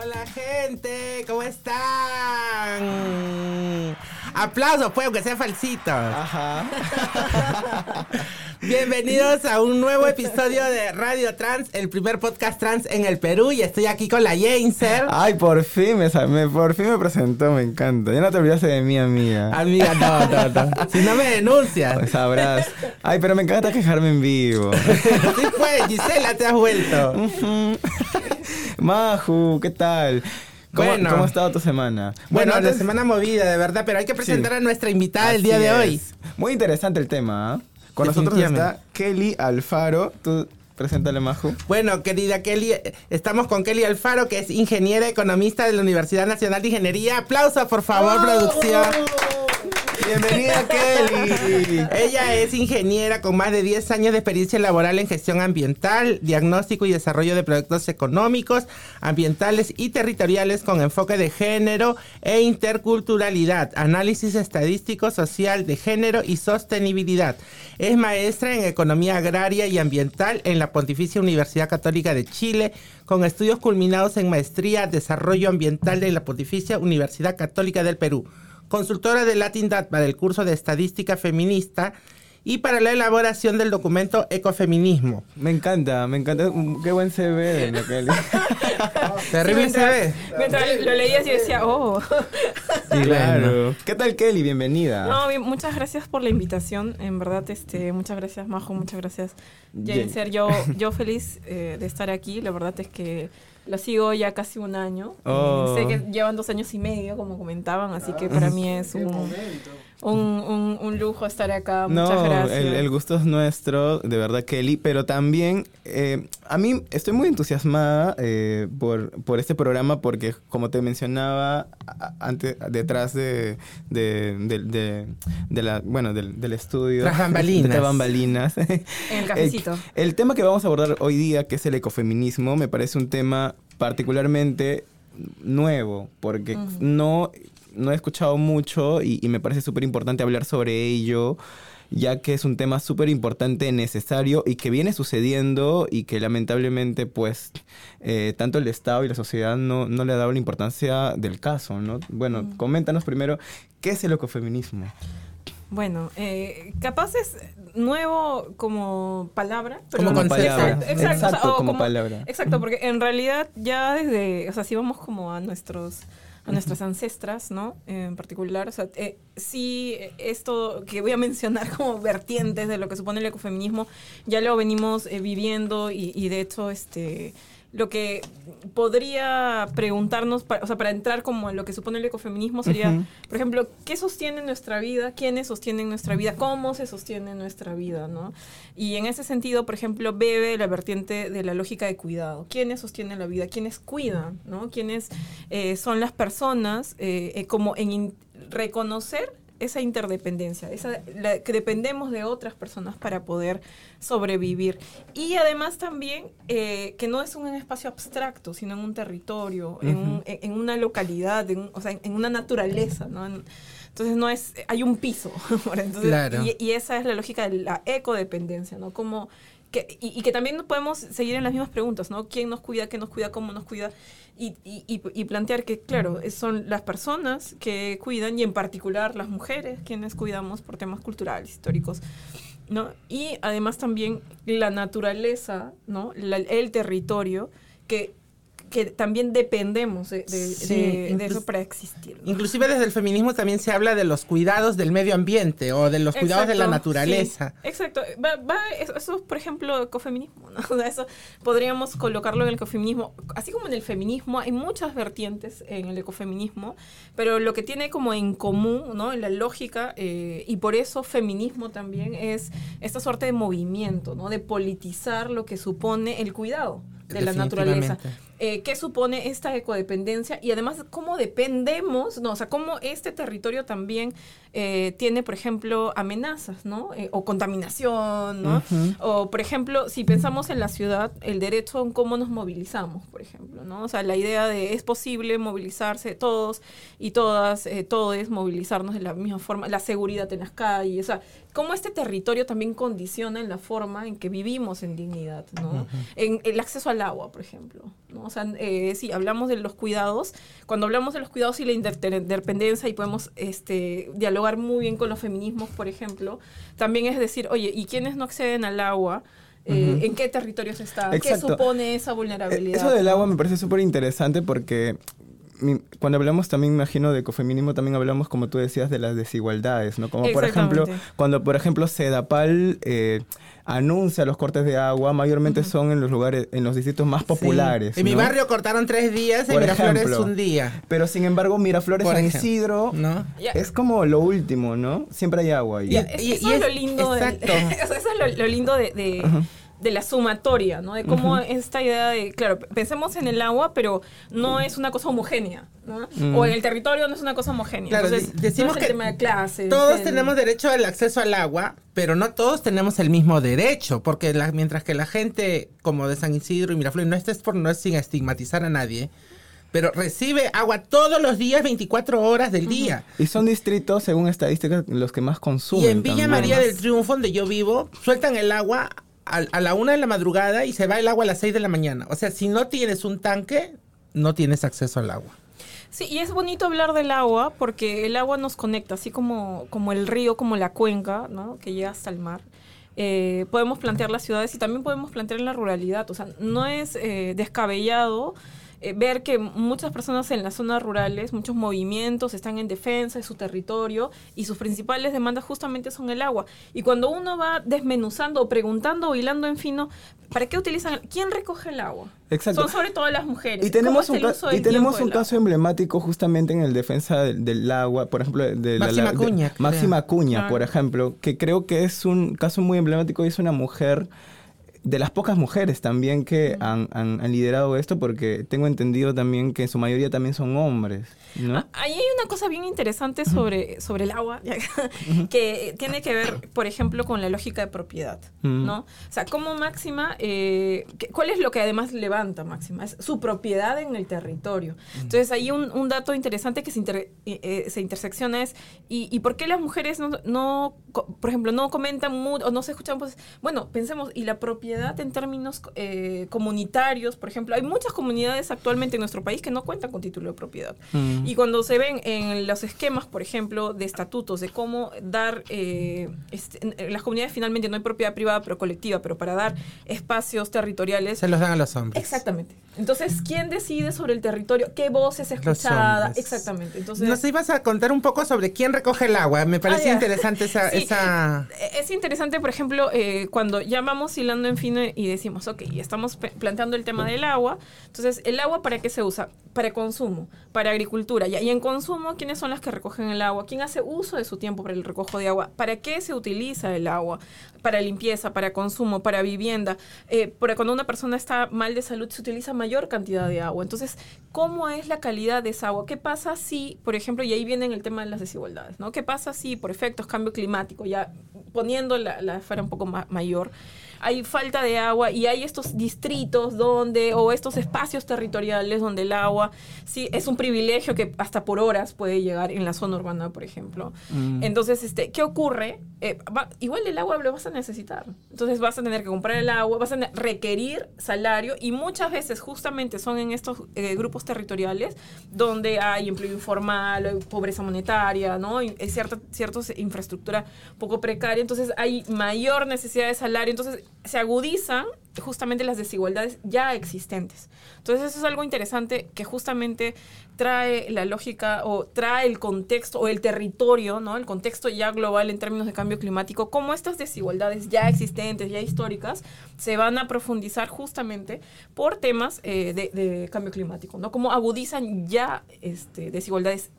Hola gente, ¿cómo están? Aplausos, pues, aunque sea falsito. Ajá. Bienvenidos a un nuevo episodio de Radio Trans, el primer podcast trans en el Perú. Y estoy aquí con la Jainser. Ay, por fin me, por fin me presentó, me encanta. Ya no te olvidaste de mí, amiga. Amiga, no, no, no. Si no me denuncias. Pues Sabrás. Ay, pero me encanta quejarme en vivo. Sí, pues, Gisela, te has vuelto. Ujú. Maju, ¿qué tal? ¿Cómo, Bueno. ¿Cómo ha estado tu semana? Bueno, la antes- semana movida, de verdad, pero hay que presentar Sí. a nuestra invitada el día de hoy. Muy interesante el tema, ¿ah? Con nosotros está. Kelly Alfaro. Tú, preséntale, Maju. Bueno, querida Kelly, estamos con Kelly Alfaro, que es ingeniera economista de la Universidad Nacional de Ingeniería. Aplausos, por favor, producción. Bienvenida, Kelly. Ella es ingeniera con más de 10 años de experiencia laboral en gestión ambiental, diagnóstico y desarrollo de proyectos económicos, ambientales y territoriales con enfoque de género e interculturalidad, análisis estadístico social de género y sostenibilidad. Es maestra en economía agraria y ambiental en la Pontificia Universidad Católica de Chile, con estudios culminados en maestría desarrollo ambiental de la Pontificia Universidad Católica del Perú consultora de Latin Dat para el curso de Estadística Feminista y para la elaboración del documento Ecofeminismo. Me encanta, me encanta. Mm, Qué buen CV Kelly. Terrible Sí, se ve. Mientras lo leías y decía, oh. Sí, claro. ¿Qué tal, Kelly? Bienvenida. No, bien, muchas gracias por la invitación. En verdad, este, muchas gracias, Majo, muchas gracias, Jen. Jenser. Yo, yo feliz eh, de estar aquí. La verdad es que lo sigo ya casi un año. Oh. sé que llevan dos años y medio, como comentaban, así que para mí es un, un, un, un lujo estar acá. Muchas No, gracias. el, el gusto es nuestro, de verdad, Kelly, pero también eh, a mí estoy muy entusiasmada eh, por, por este programa porque, como te mencionaba antes, detrás de, de, de- de- de la, bueno, del, del estudio. Tras bambalinas. En el cafecito. El, el tema que vamos a abordar hoy día, que es el ecofeminismo, me parece un tema particularmente nuevo, porque no, no he escuchado mucho y, y me parece súper importante hablar sobre ello, ya que es un tema súper importante, necesario y que viene sucediendo y que lamentablemente pues eh, tanto el Estado y la sociedad no, no le ha dado la importancia del caso, ¿no? Bueno, Mm. coméntanos primero, ¿qué es el ecofeminismo? Bueno, eh, capaz es nuevo como palabra. Pero Como concepto. Exacto, exacto, o sea, Exacto, o como palabra. Exacto, porque en realidad ya desde, o sea, si vamos como a nuestros a nuestras ancestras, ¿no? En particular, o sea, eh, sí, esto que voy a mencionar como vertientes de lo que supone el ecofeminismo, ya lo venimos eh, viviendo y, y de hecho, este, lo que podría preguntarnos, pa- o sea, para entrar como a lo que supone el ecofeminismo sería, por ejemplo, ¿qué sostiene nuestra vida? ¿Quiénes sostienen nuestra vida? ¿Cómo se sostiene nuestra vida? ¿no? Y en ese sentido, por ejemplo, bebe la vertiente de la lógica de cuidado. ¿Quiénes sostienen la vida? ¿Quiénes cuidan? ¿no? ¿Quiénes eh, son las personas eh, eh, como en reconocer esa interdependencia, esa, la- que dependemos de otras personas para poder sobrevivir. Y además también eh, que no es un espacio abstracto, sino en un territorio, en, un- en- una localidad, en, o sea, en, en una naturaleza, ¿no? En- entonces no es, hay un piso. Entonces, Claro. y, y esa es la lógica de la ecodependencia, ¿no? Como que, y, y que también podemos seguir en las mismas preguntas, ¿no? ¿Quién nos cuida? ¿Qué nos cuida? ¿Cómo nos cuida? Y, y, y- plantear que, claro, son las personas que cuidan y en particular las mujeres quienes cuidamos por temas culturales, históricos, ¿no? Y además también la naturaleza, ¿no? La- el territorio que, que también dependemos de, de- Sí, de- de inclus- eso para existir. ¿no? Inclusive desde el feminismo también se habla de los cuidados del medio ambiente o de los cuidados de la naturaleza. sí, exacto. Va, va- eso, eso es, por ejemplo, ecofeminismo. ¿no? O sea, eso podríamos colocarlo en el ecofeminismo. Así como en el feminismo, hay muchas vertientes en el ecofeminismo, pero lo que tiene como en común, ¿no? En la lógica, eh, y por eso feminismo también es esta suerte de movimiento, ¿no? De politizar lo que supone el cuidado de la naturaleza. Eh, ¿Qué supone esta ecodependencia? Y además, ¿cómo dependemos? No, o sea, cómo este territorio también eh, tiene, por ejemplo, amenazas, ¿no? Eh, o contaminación, ¿no? O, por ejemplo, si pensamos en la ciudad, el derecho en cómo nos movilizamos, por ejemplo, ¿no? O sea, la idea de es posible movilizarse todos y todas, todos movilizarnos de la misma forma, la seguridad en las calles, o sea, cómo este territorio también condiciona en la forma en que vivimos en dignidad, ¿no? En el acceso al agua, por ejemplo, ¿no? O sea, eh, sí, hablamos de los cuidados, cuando hablamos de los cuidados y la interdependencia y podemos este, dialogar muy bien con los feminismos, por ejemplo, también es decir, oye, ¿y quiénes no acceden al agua? Eh, ¿En qué territorios está? ¿Qué supone esa vulnerabilidad? Eso del agua me parece súper interesante porque cuando hablamos también, imagino, de ecofeminismo, también hablamos, como tú decías, de las desigualdades, ¿no? Como por ejemplo, cuando por ejemplo Sedapal eh, anuncia los cortes de agua, mayormente son en los lugares, en los distritos más populares. En mi barrio cortaron tres días, en Miraflores un día. Pero sin embargo, Miraflores San Isidro ¿no? es como lo último, ¿no? Siempre hay agua ahí. Y, eso es lo lindo, exacto. eso es lo, lindo de, de la sumatoria, ¿no? De cómo esta idea de, claro, pensemos en el agua, pero no es una cosa homogénea, ¿no? Mm. O en el territorio no es una cosa homogénea. Claro, Entonces, decimos que tema de clase, todos tenemos derecho al acceso al agua, pero no todos tenemos el mismo derecho, porque mientras que la gente como de San Isidro y Miraflores, no estés por no es sin estigmatizar a nadie, pero recibe agua todos los días, 24 horas del día. Y son distritos, según estadísticas, los que más consumen. Y en Villa María del Triunfo, donde yo vivo, sueltan el agua a, la una de la madrugada y se va el agua a las seis de la mañana. O sea, si no tienes un tanque, no tienes acceso al agua. Sí, y es bonito hablar del agua porque el agua nos conecta, así como, como el río, como la cuenca, ¿no? Que llega hasta el mar. Eh, podemos plantear las ciudades y también podemos plantear la ruralidad. O sea, no es eh, descabellado eh, ver que muchas personas en las zonas rurales, muchos movimientos están en defensa de su territorio y sus principales demandas justamente son el agua. Y cuando uno va desmenuzando o preguntando o hilando en fino, ¿para qué utilizan? ¿Quién recoge el agua? Exacto. Son sobre todo las mujeres. Y tenemos un, y tenemos un caso emblemático justamente en el defensa del, agua, por ejemplo, de Máxima Cuña. Máxima Cuña, por ejemplo, que creo que es un caso muy emblemático y es una mujer de las pocas mujeres también que han, han, liderado esto, porque tengo entendido también que en su mayoría también son hombres. ¿no? Ah, ahí hay una cosa bien interesante sobre, sobre el agua, que tiene que ver, por ejemplo, con la lógica de propiedad. ¿no? O sea, como Máxima, eh, ¿cuál es lo que además levanta Máxima? Es su propiedad en el territorio. Entonces, ahí un, un dato interesante que se, eh, eh, se intersecciona es, ¿y, ¿y, por qué las mujeres no, no, por ejemplo, no comentan o no se escuchan? Pues, bueno, pensemos, ¿y la propiedad? En términos eh, comunitarios, por ejemplo, hay muchas comunidades actualmente en nuestro país que no cuentan con título de propiedad. Mm. Y cuando se ven en los esquemas, por ejemplo, de estatutos, de cómo dar, eh, este, en las comunidades finalmente no hay propiedad privada, pero colectiva, pero para dar espacios territoriales. Se los dan a los hombres. Exactamente. Entonces, ¿quién decide sobre el territorio? ¿Qué voz es escuchada? Exactamente. Entonces, Nos ibas a contar un poco sobre quién recoge el agua. Me parece ah, interesante esa, esa, Es interesante, por ejemplo, eh, cuando llamamos hilando en y decimos, ok, estamos planteando el tema del agua. Entonces, ¿el agua para qué se usa? Para consumo, para agricultura. Y en consumo, ¿quiénes son las que recogen el agua? ¿Quién hace uso de su tiempo para el recojo de agua? ¿Para qué se utiliza el agua? Para limpieza, para consumo, para vivienda. Eh, cuando una persona está mal de salud, se utiliza mayor cantidad de agua. Entonces, ¿cómo es la calidad de esa agua? ¿Qué pasa si, por ejemplo, y ahí viene el tema de las desigualdades, ¿no? ¿Qué pasa si, por efectos, cambio climático, ya poniendo la esfera un poco mayor, hay falta de agua y hay estos distritos donde, o estos espacios territoriales donde el agua sí es un privilegio que hasta por horas puede llegar en la zona urbana, por ejemplo. Mm. Entonces, este, ¿qué ocurre? Eh, igual el agua lo vas a necesitar. Entonces vas a tener que comprar el agua, vas a requerir salario y muchas veces justamente son en estos eh, grupos territoriales donde hay empleo informal, hay pobreza monetaria, ¿no? Y cierta, cierta infraestructura poco precaria, entonces hay mayor necesidad de salario. Entonces, se agudizan justamente las desigualdades ya existentes. Entonces eso es algo interesante que justamente trae la lógica o trae el contexto o el territorio, ¿no? El contexto ya global en términos de cambio climático, cómo estas desigualdades ya existentes, ya históricas, se van a profundizar justamente por temas eh, de, cambio climático, ¿no? Cómo agudizan ya este, desigualdades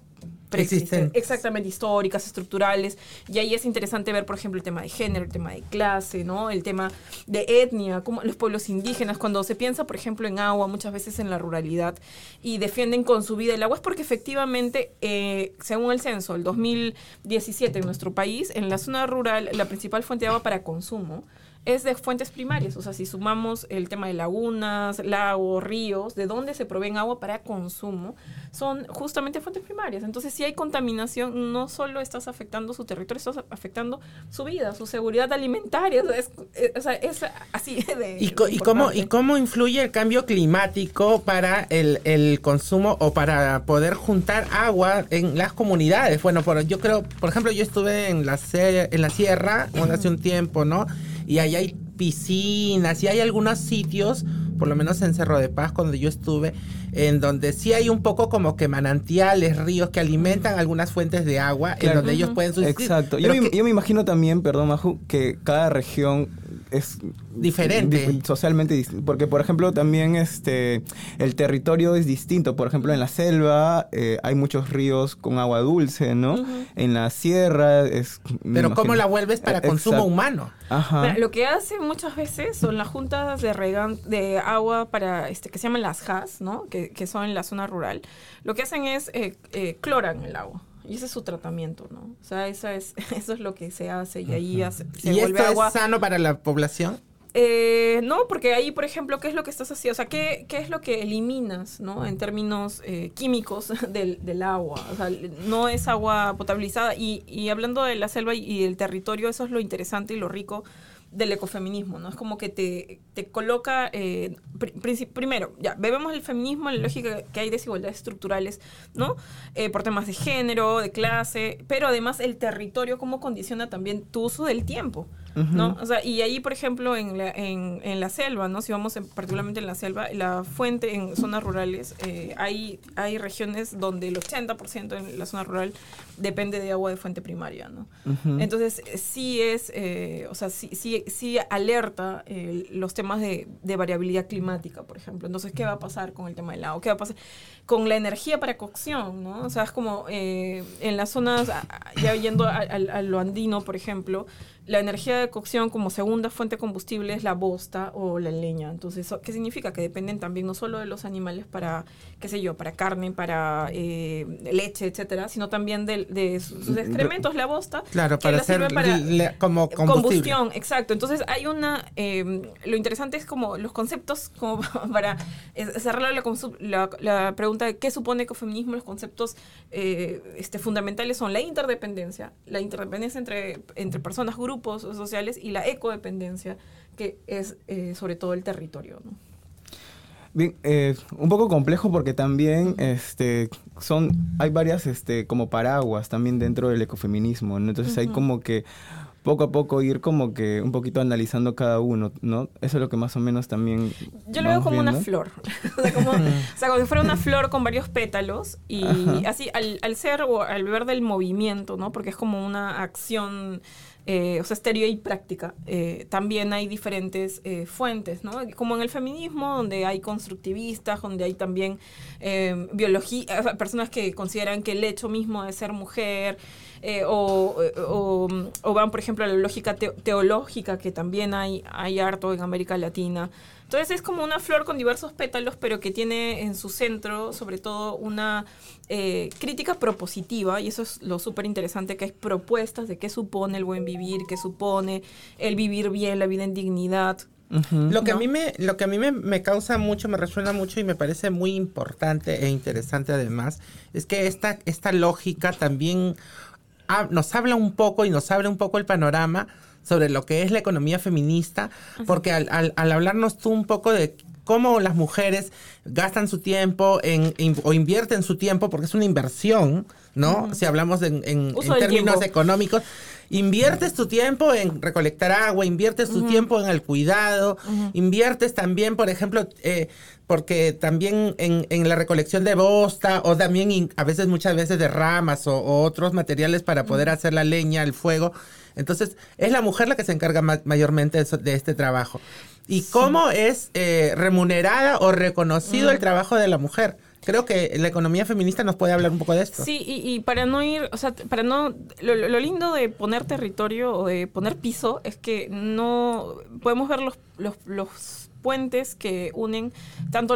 Exactamente, históricas, estructurales. Y ahí es interesante ver, por ejemplo, el tema de género, el tema de clase, ¿no? El tema de etnia, como los pueblos indígenas. Cuando se piensa, por ejemplo, en agua, muchas veces en la ruralidad, y defienden con su vida el agua, es porque efectivamente, eh, según el censo, el 2017 en nuestro país, en la zona rural, la principal fuente de agua para consumo es de fuentes primarias. O sea, si sumamos el tema de lagunas, lagos, ríos, de dónde se proveen agua para consumo, son justamente fuentes primarias. Entonces, si hay contaminación, no solo estás afectando su territorio, estás afectando su vida, su seguridad alimentaria. Es, o sea, es así de. ¿Y, co- y cómo, ¿Y cómo influye el cambio climático para el, el consumo o para poder juntar agua en las comunidades? Bueno, por, yo creo, por ejemplo, yo estuve en la, en la sierra bueno, hace un tiempo, ¿no? Y ahí hay piscinas y hay algunos sitios, por lo menos en Cerro de Paz, donde yo estuve, en donde sí hay un poco como que manantiales, ríos que alimentan algunas fuentes de agua, en donde ellos pueden subsistir. Exacto. Yo Pero me, que- yo me imagino también, perdón, Maju, que cada región es Diferente. dif- socialmente distinto. Porque, por ejemplo, también este el territorio es distinto. Por ejemplo, en la selva eh, hay muchos ríos con agua dulce, ¿no? En la sierra es... pero ¿cómo la vuelves para consumo humano? Ajá. Mira, lo que hacen muchas veces son las juntas de regan de agua para este que se llaman las JAS, ¿no? Que, que son en la zona rural. Lo que hacen es eh, eh, cloran el agua. Y ese es su tratamiento, ¿no? O sea, esa es, eso es lo que se hace y ahí hace- se ¿Y vuelve esto agua. es sano para la población? Eh, no, porque ahí, por ejemplo, ¿qué es lo que estás haciendo? O sea, ¿qué, qué es lo que eliminas, ¿no? En términos eh, químicos del, del agua. O sea, no es agua potabilizada. Y, y hablando de la selva y, y el territorio, eso es lo interesante y lo rico del ecofeminismo, ¿no? Es como que te, te coloca, eh, princi- primero, ya, bebemos el feminismo en la lógica que hay desigualdades estructurales, ¿no? Eh, por temas de género, de clase, pero además el territorio, cómo condiciona también tu uso del tiempo, ¿no? O sea, y ahí, por ejemplo, en la, en, en la selva, ¿no? Si vamos en- particularmente en la selva, la fuente en zonas rurales, eh, hay, hay regiones donde el 80% en la zona rural depende de agua de fuente primaria, ¿no? Entonces, eh, sí es, eh, o sea, sí, sí, sí alerta eh, los temas de, de variabilidad climática, por ejemplo. Entonces, ¿qué va a pasar con el tema del agua? ¿Qué va a pasar con la energía para cocción, no? O sea, es como en las zonas, ya yendo a, a- a lo andino, por ejemplo, la energía de cocción como segunda fuente de combustible es la bosta o la leña. Entonces, ¿eso ¿qué significa? Que dependen también no solo de los animales para, qué sé yo, para carne, para eh, leche, etcétera, sino también de, de sus, sus excrementos, la bosta. Claro, que para la sirve hacer para- le- como combustible. Combustión, exacto. Entonces hay una, eh, lo interesante es como los conceptos, como para eh, cerrar la, la, la pregunta de qué supone ecofeminismo, los conceptos eh, este, fundamentales son la interdependencia, la interdependencia entre, entre personas, grupos sociales y la ecodependencia, que es eh, sobre todo el territorio. ¿no? Bien, eh, un poco complejo porque también este, son, hay varias este, como paraguas también dentro del ecofeminismo, ¿no? Entonces hay Ujú. como que poco a poco ir como que un poquito analizando cada uno, ¿no? Eso es lo que más o menos también Yo lo veo como una viendo. flor. o, sea, como, o sea, como si fuera una flor con varios pétalos. Y Ajá. así, al, al ser o al ver del movimiento, ¿no? Porque es como una acción, eh, o sea, estéreo y práctica. eh, también hay diferentes eh, fuentes, ¿no? Como en el feminismo, donde hay constructivistas, donde hay también eh, biología, personas que consideran que el hecho mismo de ser mujer. o, van, por ejemplo, a la lógica teo- teológica, que también hay, hay harto en América Latina. Entonces es como una flor con diversos pétalos, pero que tiene en su centro, sobre todo, una eh, crítica propositiva, y eso es lo súper interesante, que hay propuestas de qué supone el buen vivir, qué supone el vivir bien, la vida en dignidad. Lo que a mí, me, lo que a mí me, me causa mucho, me resuena mucho y me parece muy importante e interesante además, es que esta, esta lógica también ha- nos habla un poco y nos abre un poco el panorama sobre lo que es la economía feminista, porque al, al- al hablarnos tú un poco de cómo las mujeres gastan su tiempo en, o invierten su tiempo, porque es una inversión, ¿no? Si hablamos en, en- términos tiempo. económicos, inviertes tu tiempo en recolectar agua, inviertes tu tiempo en el cuidado, inviertes también, por ejemplo, eh, porque también en, en la recolección de bosta o también in- a veces, muchas veces de ramas o, o otros materiales para poder hacer la leña, el fuego. Entonces, es la mujer la que se encarga ma- mayormente de, eso- de este trabajo. ¿Y cómo es eh, remunerada o reconocido el trabajo de la mujer? Creo que la economía feminista nos puede hablar un poco de esto. Sí, y, y para no ir, o sea, para no, lo, lo- lo lindo de poner territorio o de poner piso es que no podemos ver los, los, los puentes que unen tanto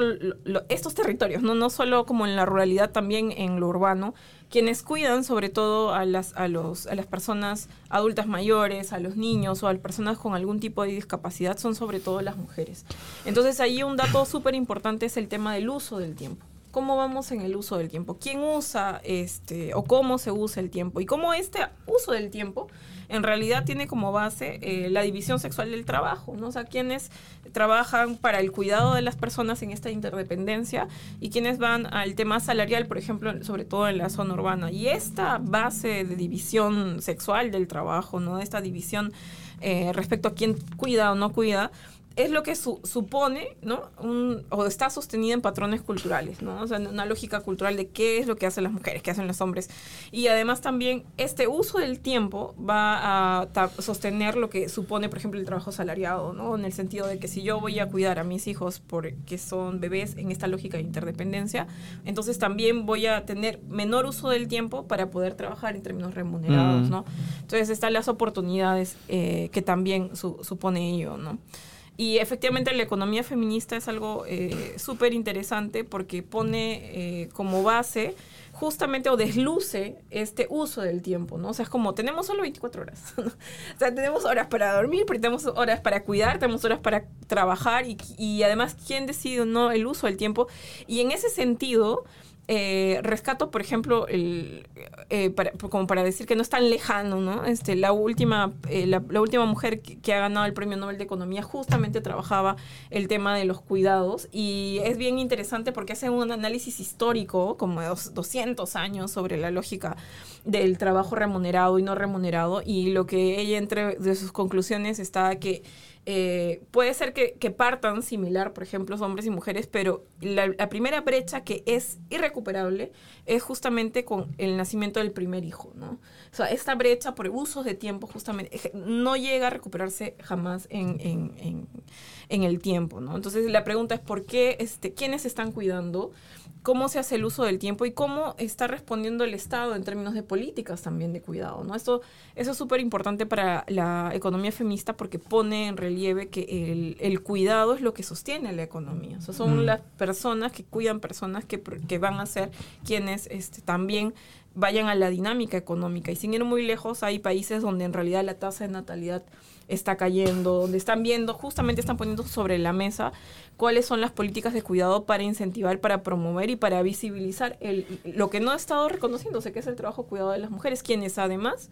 estos territorios, ¿no? no solo como en la ruralidad, también en lo urbano, quienes cuidan sobre todo a las, a, los, a las personas adultas mayores, a los niños o a las personas con algún tipo de discapacidad son sobre todo las mujeres. Entonces ahí un dato súper importante es el tema del uso del tiempo. ¿Cómo vamos en el uso del tiempo? ¿Quién usa este o cómo se usa el tiempo? Y cómo este uso del tiempo en realidad tiene como base eh, la división sexual del trabajo, ¿no? O sea, quienes trabajan para el cuidado de las personas en esta interdependencia y quienes van al tema salarial, por ejemplo, sobre todo en la zona urbana. Y esta base de división sexual del trabajo, ¿no? Esta división eh, respecto a quién cuida o no cuida, es lo que su- supone, ¿no? Un, o está sostenida en patrones culturales, ¿no? O sea, en una lógica cultural de qué es lo que hacen las mujeres, qué hacen los hombres. Y además también este uso del tiempo va a sostener lo que supone, por ejemplo, el trabajo salariado, ¿no? En el sentido de que si yo voy a cuidar a mis hijos porque son bebés en esta lógica de interdependencia, entonces también voy a tener menor uso del tiempo para poder trabajar en términos remunerados, Mm. ¿no? Entonces están las oportunidades eh, que también su- supone ello, ¿no? Y efectivamente la economía feminista es algo eh, súper interesante porque pone eh, como base justamente o desluce este uso del tiempo, ¿no? O sea, es como tenemos solo 24 horas. ¿no? o sea, tenemos horas para dormir, pero tenemos horas para cuidar, tenemos horas para trabajar y, y además quién decide o no el uso del tiempo. Y en ese sentido, eh, rescato, por ejemplo, el, eh, para- como para decir que no es tan lejano, ¿no? Este, la última, eh, la, la última mujer que, que ha ganado el Premio Nobel de Economía justamente trabajaba el tema de los cuidados y es bien interesante porque hace un análisis histórico, como de dos- 200 años, sobre la lógica del trabajo remunerado y no remunerado y lo que ella entre de sus conclusiones está que eh, puede ser que, partan similar, por ejemplo, hombres y mujeres, pero la, primera brecha que es irrecuperable es justamente con el nacimiento del primer hijo, ¿no? O sea, esta brecha por usos de tiempo justamente no llega a recuperarse jamás en, en, en- en el tiempo, ¿no? Entonces la pregunta es por qué, este, quiénes están cuidando, cómo se hace el uso del tiempo y cómo está respondiendo el Estado en términos de políticas también de cuidado, ¿no? Esto, eso es súper importante para la economía feminista porque pone en relieve que el, el cuidado es lo que sostiene la economía. O sea, son las personas que cuidan personas que van a ser quienes este, también vayan a la dinámica económica. Y sin ir muy lejos, hay países donde en realidad la tasa de natalidad está cayendo, donde están viendo, justamente están poniendo sobre la mesa cuáles son las políticas de cuidado para incentivar, para promover y para visibilizar el, lo que no ha estado reconociéndose, que es el trabajo cuidado de las mujeres, quienes además,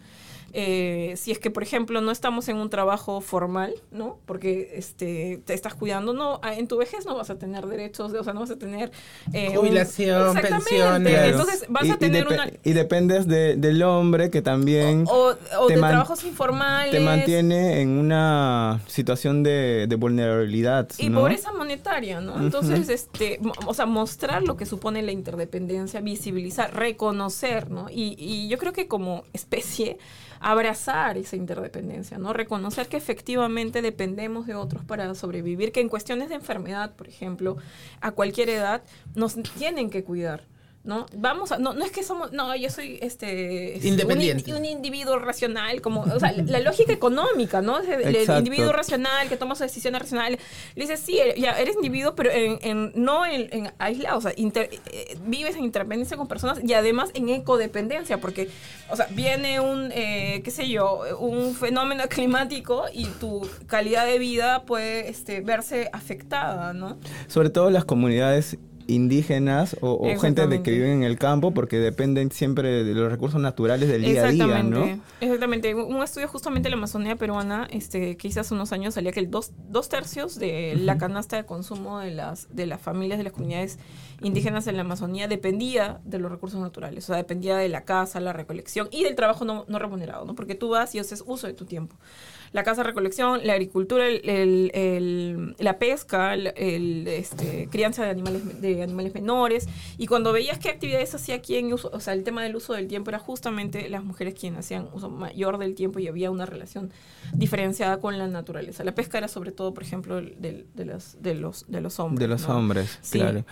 eh, si es que, por ejemplo, no estamos en un trabajo formal, ¿no? Porque este, te estás cuidando, no, en tu vejez no vas a tener derechos, o sea, no vas a tener... eh, Jubilación, Exactamente. pensiones. Claro. Entonces vas Y- a tener una... Y dependes de- del hombre que también O, o te de trabajos informales. te mantiene en una situación de, de vulnerabilidad. Y ¿no? pobreza monetaria, ¿no? Entonces, este, o sea, mostrar lo que supone la interdependencia, visibilizar, reconocer, ¿no? Y, y yo creo que como especie, abrazar esa interdependencia, ¿no? Reconocer que efectivamente dependemos de otros para sobrevivir, que en cuestiones de enfermedad, por ejemplo, a cualquier edad, nos tienen que cuidar. ¿No? Vamos a, no, no es que somos, no, yo soy este un Independiente. in- un, individuo racional, como, o sea, la, la lógica económica, ¿no? El, individuo racional que toma sus decisiones racionales. Le dices, sí, er- ya eres individuo, pero en, en- no en, en aislado, o sea, inter- eh, vives en interdependencia con personas y además en ecodependencia, porque, o sea, viene un, eh, qué sé yo, un fenómeno climático y tu calidad de vida puede este, verse afectada, ¿no? Sobre todo las comunidades indígenas o, o gente de que viven en el campo porque dependen siempre de los recursos naturales del día a día, ¿no? exactamente. Un estudio justamente de la Amazonía peruana, este, que hice hace unos años, salía que el dos, dos tercios de la canasta de consumo de las, de las familias de las comunidades indígenas en la Amazonía dependía de los recursos naturales, o sea, dependía de la caza, la recolección y del trabajo no, no remunerado, ¿no? Porque tú vas y haces uso de tu tiempo. La caza, recolección, la agricultura, el, el- el- la pesca, el, este, crianza de animales, de animales menores. Y cuando veías qué actividades hacía quién, o sea, el tema del uso del tiempo era justamente las mujeres quienes hacían uso mayor del tiempo y había una relación diferenciada con la naturaleza. La pesca era sobre todo, por ejemplo, del- de, los, de, los, de los hombres. De los ¿no? hombres, Sí. claro.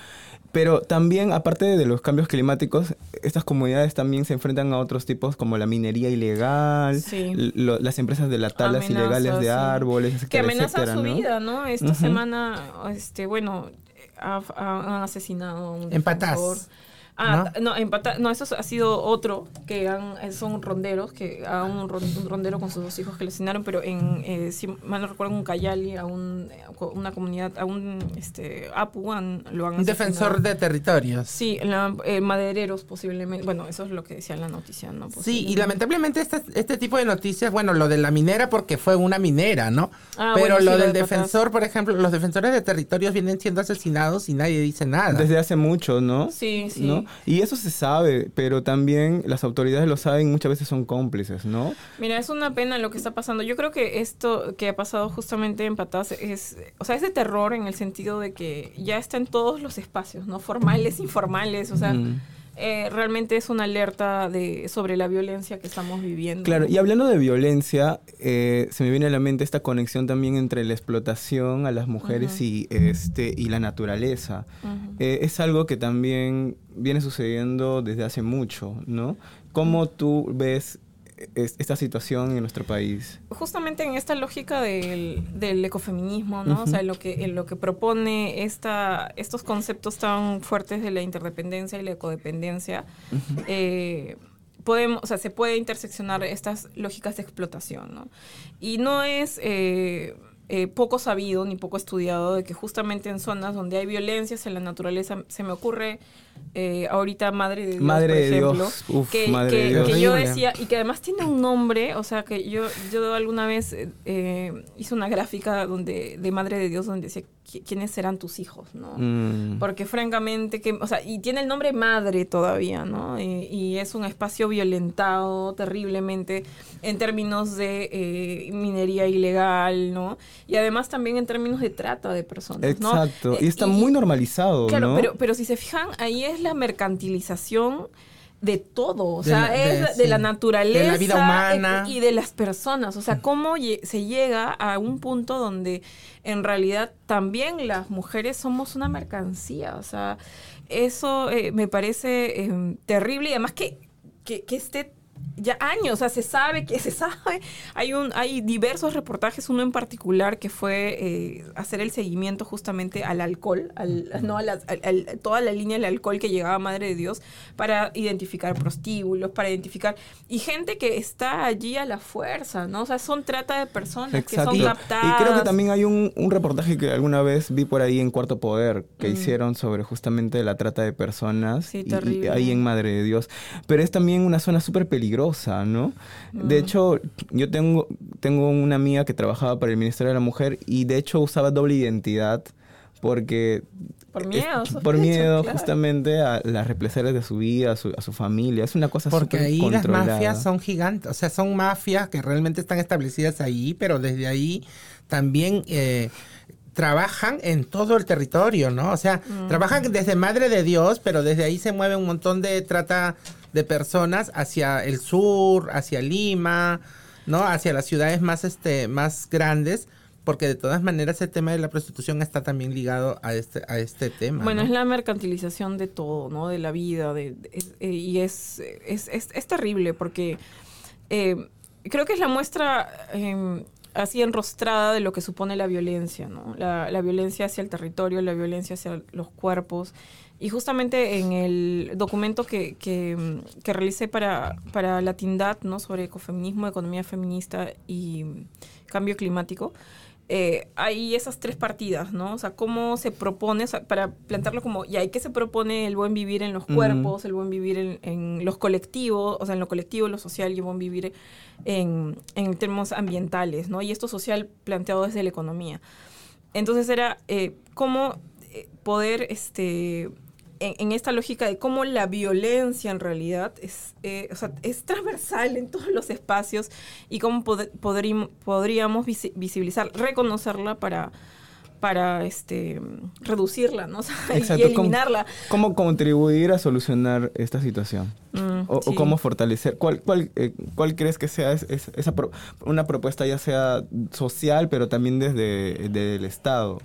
Pero también, aparte de los cambios climáticos, estas comunidades también se enfrentan a otros tipos como la minería ilegal, Sí. lo- las empresas de la tala Amenazas ilegales de árboles, que etcétera, amenaza etcétera, su ¿no? vida, ¿no? Esta Ujú. semana, este, bueno, ha- ha- han asesinado a un En defensor. Ah, ¿no? no, en Patás- no, eso ha sido otro, que han, eh, son ronderos, que a un, ron- un rondero con sus dos hijos que le asesinaron, pero en, eh, si mal no recuerdo, en Cayali, a un, eh, una comunidad, a un, este, Apu, han- lo han Un defensor de territorios. Sí, la- eh, madereros posiblemente, bueno, eso es lo que decía en la noticia, ¿no? Sí, y lamentablemente este, este tipo de noticias, bueno, lo de la minera porque fue una minera, ¿no? Ah, Pero bueno, sí, lo lo del de defensor, por ejemplo, los defensores de territorios vienen siendo asesinados y nadie dice nada. Desde hace mucho, ¿no? Sí, sí. ¿No? Y eso se sabe, pero también las autoridades lo saben, muchas veces son cómplices, ¿no? Mira, es una pena lo que está pasando. Yo creo que esto que ha pasado justamente en Patás es, o sea, es de terror en el sentido de que ya está en todos los espacios, ¿no? Formales, informales, o sea, Mm. Eh, realmente es una alerta de sobre la violencia que estamos viviendo. Claro, y hablando de violencia, eh, se me viene a la mente esta conexión también entre la explotación a las mujeres y, este, y la naturaleza. Eh, es algo que también viene sucediendo desde hace mucho, ¿no? ¿Cómo tú ves es- esta situación en nuestro país? justamente en esta lógica del, del ecofeminismo, ¿no? O sea, en lo que, en lo que propone esta, estos conceptos tan fuertes de la interdependencia y la ecodependencia, eh, podemos, o sea, se puede interseccionar estas lógicas de explotación, ¿no? Y no es eh, eh, poco sabido ni poco estudiado de que justamente en zonas donde hay violencias en la naturaleza, se me ocurre eh, ahorita Madre de Dios, Madre por de ejemplo, Dios, uf, que, Madre que- de Dios. que yo decía, y que además tiene un nombre, o sea, que yo, yo alguna vez eh, eh, hice una gráfica donde de Madre de Dios donde decía "¿Qui- quiénes serán tus hijos, ¿no? Mm. Porque francamente, que, o sea, y tiene el nombre madre todavía, ¿no? Y, y es un espacio violentado terriblemente en términos de eh, minería ilegal, ¿no? Y además también en términos de trata de personas, ¿no? Exacto, Eh, y está muy normalizado, Claro, ¿no? pero, pero si se fijan, ahí es la mercantilización de todo, o De sea, la- es de- la- de, la naturaleza De la vida humana. y de las personas, o sea, cómo lle- se llega a un punto donde en realidad también las mujeres somos una mercancía, o sea, eso eh, me parece eh, terrible y además que, que, que esté ya años, o sea, se sabe que se sabe. Hay un, hay diversos reportajes, uno en particular que fue eh, hacer el seguimiento justamente al alcohol, al, no a la- al- al- toda la línea del alcohol que llegaba a Madre de Dios para identificar prostíbulos, para identificar y gente que está allí a la fuerza, ¿no? O sea, son trata de personas Exacto. que son captadas. Y creo que también hay un, un reportaje que alguna vez vi por ahí en Cuarto Poder que Mm. hicieron sobre justamente la trata de personas Sí, y- y ahí en Madre de Dios. Pero es también una zona súper peligrosa, ¿no? De Mm. hecho, yo tengo, tengo una amiga que trabajaba para el Ministerio de la Mujer y de hecho usaba doble identidad porque... Por es- miedo, por miedo claro. justamente a las represalias de su vida, a su, a su familia. Es una cosa Porque ahí las mafias son gigantes, o sea, son mafias que realmente están establecidas ahí, pero desde ahí también eh, trabajan en todo el territorio, ¿no? O sea, trabajan desde Madre de Dios, pero desde ahí se mueve un montón de trata de personas hacia el sur, hacia Lima, ¿no? Hacia las ciudades más, este, más grandes. Porque de todas maneras el tema de la prostitución está también ligado a este, a este tema. Bueno, ¿no? es la mercantilización de todo, ¿no? De la vida, de, de- es- eh, y es, es, es, es terrible porque eh, creo que es la muestra eh, así enrostrada de lo que supone la violencia, ¿no? La, la violencia hacia el territorio, la violencia hacia los cuerpos. Y justamente en el documento que, que, que realicé para, para la TINDAT, ¿no? Sobre ecofeminismo, economía feminista y cambio climático, eh, hay esas tres partidas, ¿no? O sea, cómo se propone, o sea, para plantearlo como, ¿y qué se propone el buen vivir en los cuerpos, el buen vivir en, en los colectivos, o sea, en lo colectivo, lo social y el buen vivir en, en términos ambientales, ¿no? Y esto social planteado desde la economía. Entonces era eh, cómo eh, poder, este, en, en esta lógica de cómo la violencia en realidad es, eh, o sea, es transversal en todos los espacios y cómo pod- podríamos visi- visibilizar, reconocerla para para este reducirla, ¿no? O sea, y- Exacto, y ¿cómo- eliminarla. ¿Cómo contribuir a solucionar esta situación? Mm, O, cómo fortalecer. ¿Cuál, cuál, eh, cuál crees que sea es- es- esa pro- una propuesta ya sea social, pero también desde, desde el Estado?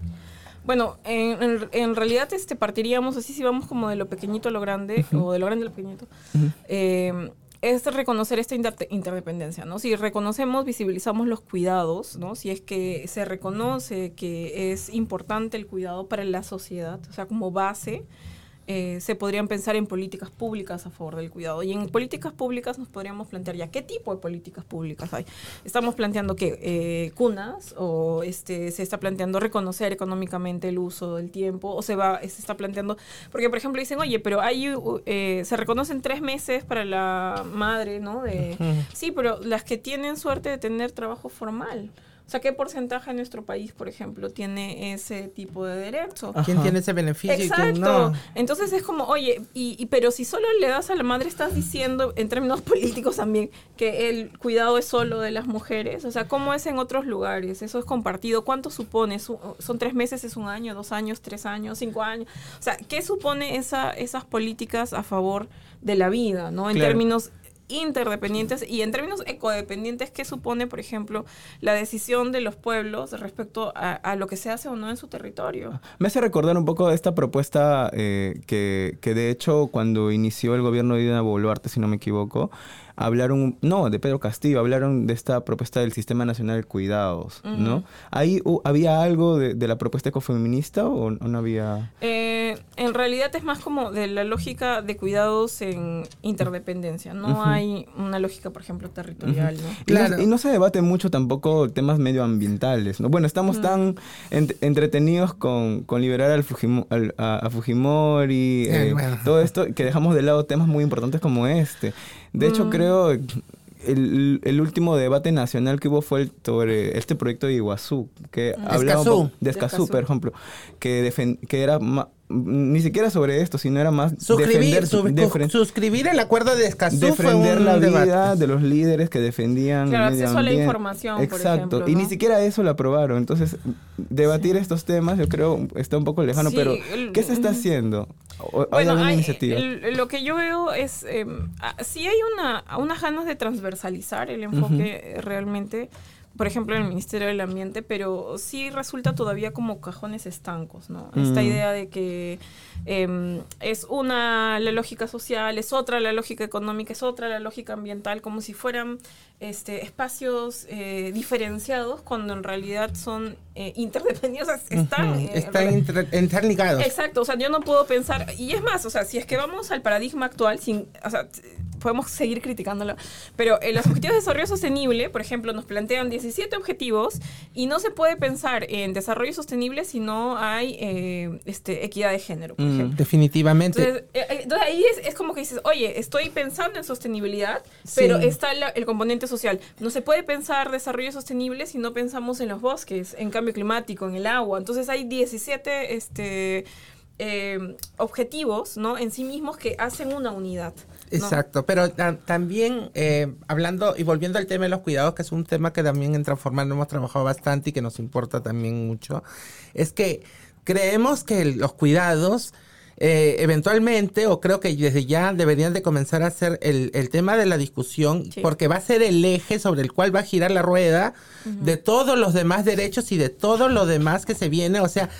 Bueno, en, en- en realidad este partiríamos así si vamos como de lo pequeñito a lo grande o de lo grande a lo pequeñito. Eh, es reconocer esta interdependencia, ¿no? Si reconocemos, visibilizamos los cuidados, ¿no? Si es que se reconoce que es importante el cuidado para la sociedad, o sea, como base, eh, se podrían pensar en políticas públicas a favor del cuidado. Y en políticas públicas nos podríamos plantear ya qué tipo de políticas públicas hay. Estamos planteando que eh, cunas o este, se está planteando reconocer económicamente el uso del tiempo o se va se está planteando porque por ejemplo dicen oye pero hay eh, se reconocen tres meses para la madre no de sí pero las que tienen suerte de tener trabajo formal o sea, ¿qué porcentaje de nuestro país, por ejemplo, tiene ese tipo de derecho? ¿Quién tiene ese beneficio Exacto. y quién no? Entonces es como, oye, y, pero si solo le das a la madre, estás diciendo, en términos políticos también, que el cuidado es solo de las mujeres. O sea, ¿cómo es en otros lugares? Eso es compartido. ¿Cuánto supone? ¿Son tres meses, es un año, dos años, tres años, cinco años? O sea, ¿qué supone esa, esas políticas a favor de la vida, ¿no? En términos interdependientes y en términos ecodependientes, ¿qué supone, por ejemplo, la decisión de los pueblos respecto a, lo que se hace o no en su territorio? Me hace recordar un poco esta propuesta eh, que, que, de hecho cuando inició el gobierno de Dina Boluarte, si no me equivoco, hablaron, no, de Pedro Castillo, hablaron de esta propuesta del Sistema Nacional de Cuidados, ¿no? ¿Ahí había algo de, la propuesta ecofeminista o, no había...? Eh, en realidad es más como de la lógica de cuidados en interdependencia, no hay una lógica, por ejemplo, territorial, ¿no? Y, no, se debate mucho tampoco temas medioambientales, ¿no? Bueno, estamos tan entretenidos con, liberar al, a, Fujimori, eh, todo esto, que dejamos de lado temas muy importantes como este. De hecho, mm. creo el, el, último debate nacional que hubo fue sobre este proyecto de Iguazú, que hablaba de Escazú, por ejemplo, que, que era ni siquiera sobre esto, sino era más suscribir, suscribir el acuerdo de Escazú defender la vida de los líderes que defendían claro, acceso a la información exacto y ni siquiera eso lo aprobaron. Entonces debatir estos temas yo creo está un poco lejano pero qué se está haciendo ¿Hay alguna iniciativa? lo que yo veo es eh, sí hay una unas ganas de transversalizar el enfoque realmente por ejemplo, en el Ministerio del Ambiente, pero sí resulta todavía como cajones estancos, ¿no? Esta mm. idea de que em, es una la lógica social, es otra la lógica económica, es otra la lógica ambiental, como si fueran este, espacios eh, diferenciados cuando en realidad son eh, interdependientes, están, eh, están ligados. Exacto, o sea, yo no puedo pensar, y es más, o sea, si es que vamos al paradigma actual, sin, o sea, podemos seguir criticándolo, pero en los objetivos de desarrollo sostenible, por ejemplo, nos plantean 17 objetivos y no se puede pensar en desarrollo sostenible si no hay eh, este, equidad de género, por mm, ejemplo. Definitivamente. Entonces, eh, eh, ahí es, como que dices, oye, estoy pensando en sostenibilidad, pero está el componente social. No se puede pensar desarrollo sostenible si no pensamos en los bosques, en cambio climático, en el agua. Entonces hay 17 este, objetivos ¿no? en sí mismos que hacen una unidad. Exacto, pero también eh, hablando y volviendo al tema de los cuidados, que es un tema que también en Transformar hemos trabajado bastante y que nos importa también mucho, es que creemos que los cuidados eh, eventualmente, o creo que desde ya deberían de comenzar a ser el, tema de la discusión, porque va a ser el eje sobre el cual va a girar la rueda de todos los demás derechos y de todo lo demás que se viene, o sea,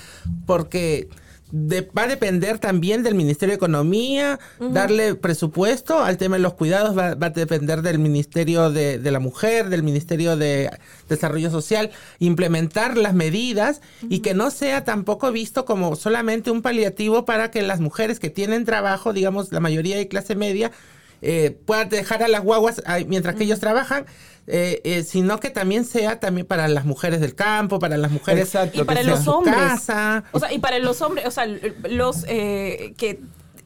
porque va a depender también del Ministerio de Economía, darle presupuesto al tema de los cuidados, va, a depender del Ministerio de, la Mujer, del Ministerio de Desarrollo Social, implementar las medidas y que no sea tampoco visto como solamente un paliativo para que las mujeres que tienen trabajo, digamos la mayoría de clase media, eh, puedan dejar a las guaguas mientras que ellos trabajan eh, eh, sino que también sea también para las mujeres del campo, para las mujeres y para los hombres. Casa. O sea, y para los hombres, o sea, los eh, que